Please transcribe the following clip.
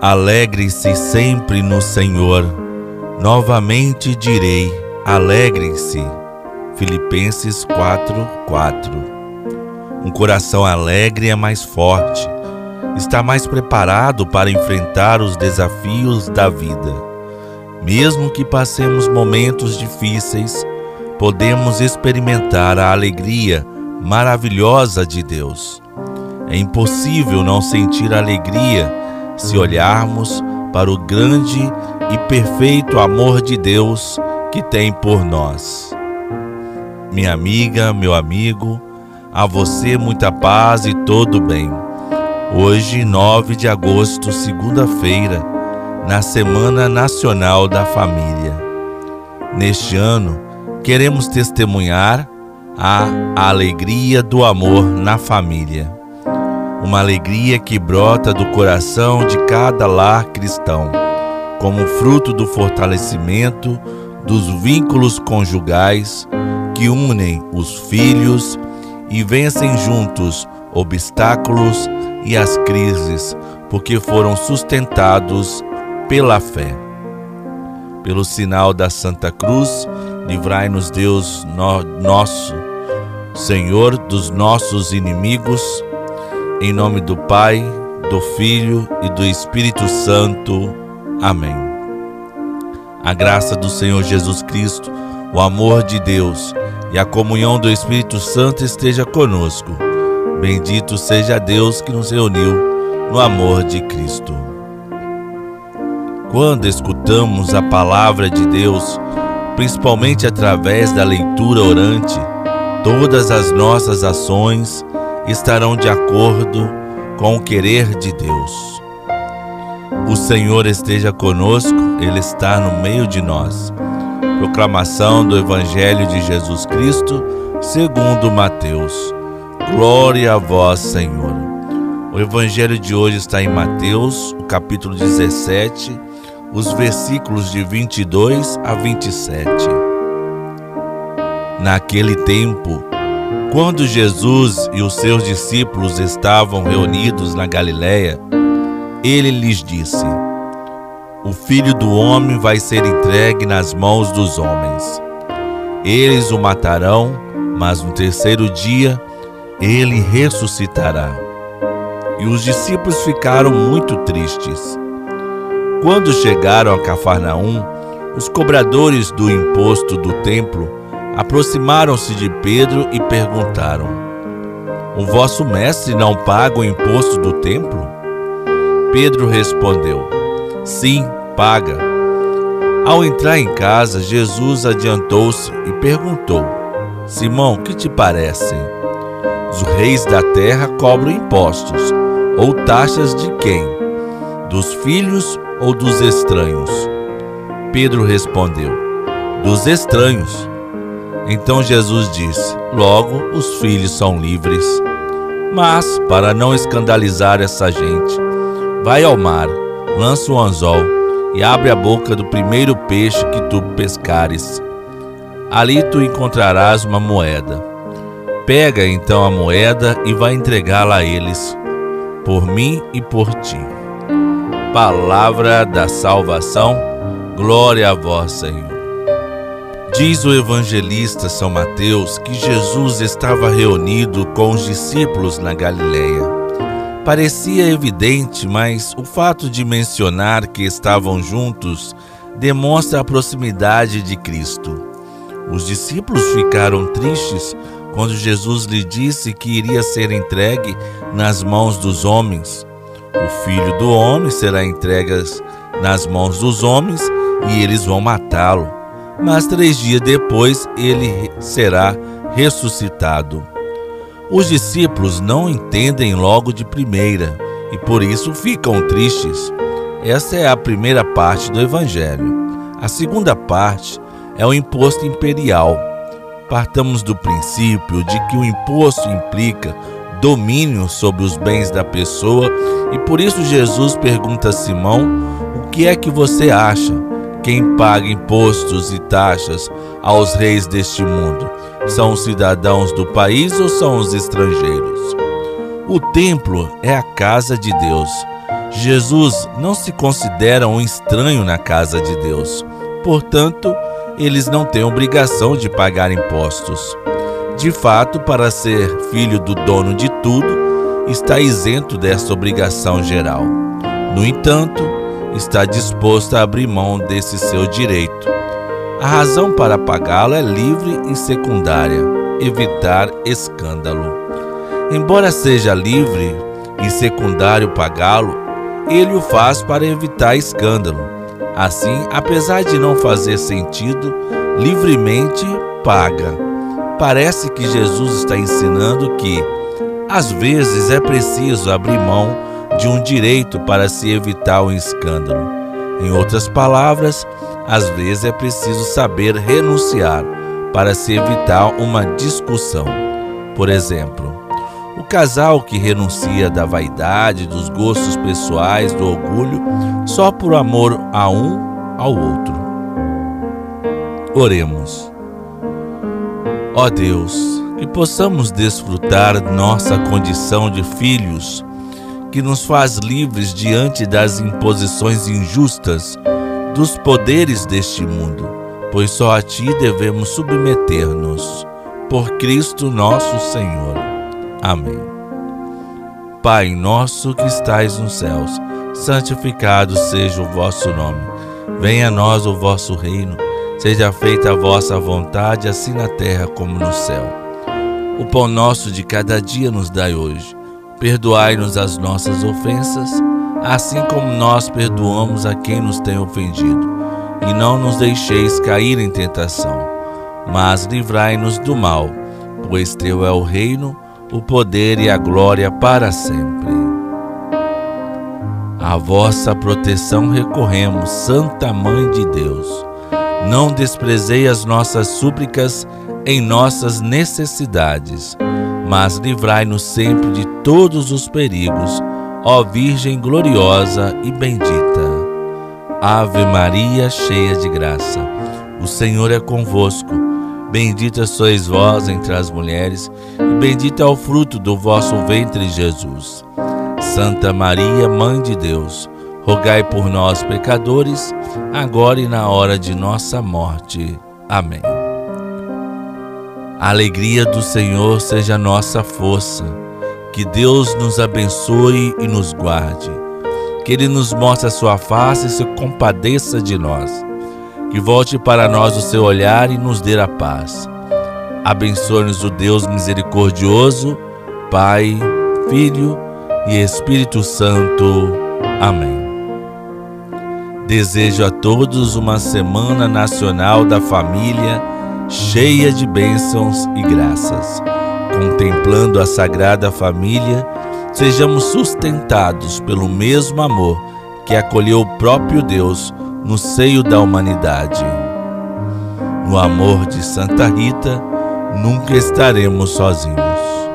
Alegre-se sempre no Senhor. Novamente direi: alegre-se. Filipenses 4:4. Um coração alegre é mais forte, está mais preparado para enfrentar os desafios da vida. Mesmo que passemos momentos difíceis, podemos experimentar a alegria maravilhosa de Deus. É impossível não sentir alegria se olharmos para o grande e perfeito amor de Deus que tem por nós. Minha amiga, meu amigo, a você muita paz e todo bem. Hoje, 9 de agosto, segunda-feira, na Semana Nacional da Família. Neste ano, queremos testemunhar a alegria do amor na família uma alegria que brota do coração de cada lar cristão, como fruto do fortalecimento dos vínculos conjugais que unem os filhos e vencem juntos obstáculos e as crises, porque foram sustentados pela fé. Pelo sinal da Santa Cruz, livrai-nos Deus no, nosso, Senhor dos nossos inimigos em nome do Pai, do Filho e do Espírito Santo. Amém. A graça do Senhor Jesus Cristo, o amor de Deus e a comunhão do Espírito Santo esteja conosco. Bendito seja Deus que nos reuniu no amor de Cristo. Quando escutamos a palavra de Deus, principalmente através da leitura orante, todas as nossas ações estarão de acordo com o querer de Deus. O Senhor esteja conosco, Ele está no meio de nós. Proclamação do Evangelho de Jesus Cristo, segundo Mateus. Glória a vós, Senhor. O Evangelho de hoje está em Mateus, o capítulo 17, os versículos de 22 a 27. Naquele tempo, quando Jesus e os seus discípulos estavam reunidos na Galiléia, ele lhes disse: O filho do homem vai ser entregue nas mãos dos homens. Eles o matarão, mas no terceiro dia ele ressuscitará. E os discípulos ficaram muito tristes. Quando chegaram a Cafarnaum, os cobradores do imposto do templo aproximaram-se de Pedro e perguntaram: O vosso mestre não paga o imposto do templo? Pedro respondeu: Sim, paga. Ao entrar em casa, Jesus adiantou-se e perguntou: Simão, que te parece? Os reis da terra cobram impostos ou taxas de quem? Dos filhos ou dos estranhos? Pedro respondeu: Dos estranhos. Então Jesus disse: Logo os filhos são livres. Mas, para não escandalizar essa gente, vai ao mar, lança o anzol e abre a boca do primeiro peixe que tu pescares. Ali tu encontrarás uma moeda. Pega então a moeda e vai entregá-la a eles, por mim e por ti. Palavra da salvação, glória a vós, Senhor. Diz o evangelista São Mateus que Jesus estava reunido com os discípulos na Galileia. Parecia evidente, mas o fato de mencionar que estavam juntos demonstra a proximidade de Cristo. Os discípulos ficaram tristes quando Jesus lhe disse que iria ser entregue nas mãos dos homens. O filho do homem será entregue nas mãos dos homens e eles vão matá-lo mas três dias depois ele será ressuscitado. Os discípulos não entendem logo de primeira e por isso ficam tristes. Essa é a primeira parte do Evangelho. A segunda parte é o imposto imperial. Partamos do princípio de que o imposto implica domínio sobre os bens da pessoa e por isso Jesus pergunta a Simão: O que é que você acha? Quem paga impostos e taxas aos reis deste mundo? São os cidadãos do país ou são os estrangeiros? O templo é a casa de Deus. Jesus não se considera um estranho na casa de Deus, portanto, eles não têm obrigação de pagar impostos. De fato, para ser filho do dono de tudo, está isento desta obrigação geral. No entanto, está disposto a abrir mão desse seu direito. A razão para pagá-lo é livre e secundária: evitar escândalo. Embora seja livre e secundário pagá-lo, ele o faz para evitar escândalo. Assim, apesar de não fazer sentido, livremente paga. Parece que Jesus está ensinando que, às vezes, é preciso abrir mão de um direito para se evitar um escândalo. Em outras palavras, às vezes é preciso saber renunciar para se evitar uma discussão. Por exemplo, o casal que renuncia da vaidade, dos gostos pessoais, do orgulho, só por amor a um ao outro. Oremos. Ó Deus, que possamos desfrutar nossa condição de filhos, que nos faz livres diante das imposições injustas dos poderes deste mundo, pois só a Ti devemos submeter-nos. Por Cristo nosso Senhor. Amém. Pai nosso que estais nos céus, santificado seja o vosso nome. Venha a nós o vosso reino. Seja feita a vossa vontade, assim na terra como no céu. O pão nosso de cada dia nos dai hoje. Perdoai-nos as nossas ofensas, assim como nós perdoamos a quem nos tem ofendido. E não nos deixeis cair em tentação, mas livrai-nos do mal, pois teu é o reino, o poder e a glória para sempre. A vossa proteção recorremos, Santa Mãe de Deus. Não desprezei as nossas súplicas em nossas necessidades, mas livrai-nos sempre de todos os perigos, ó Virgem gloriosa e bendita. Ave Maria, cheia de graça, o Senhor é convosco. Bendita sois vós entre as mulheres, e bendito é o fruto do vosso ventre, Jesus. Santa Maria, Mãe de Deus, rogai por nós, pecadores, agora e na hora de nossa morte. Amém. A alegria do Senhor seja nossa força. Que Deus nos abençoe e nos guarde. Que Ele nos mostre a sua face e se compadeça de nós que volte para nós o seu olhar e nos dê a paz. Abençoe-nos o Deus misericordioso, Pai, Filho e Espírito Santo. Amém. Desejo a todos uma Semana Nacional da Família cheia de bênçãos e graças. Contemplando a Sagrada Família, sejamos sustentados pelo mesmo amor que acolheu o próprio Deus no seio da humanidade. No amor de Santa Rita, nunca estaremos sozinhos.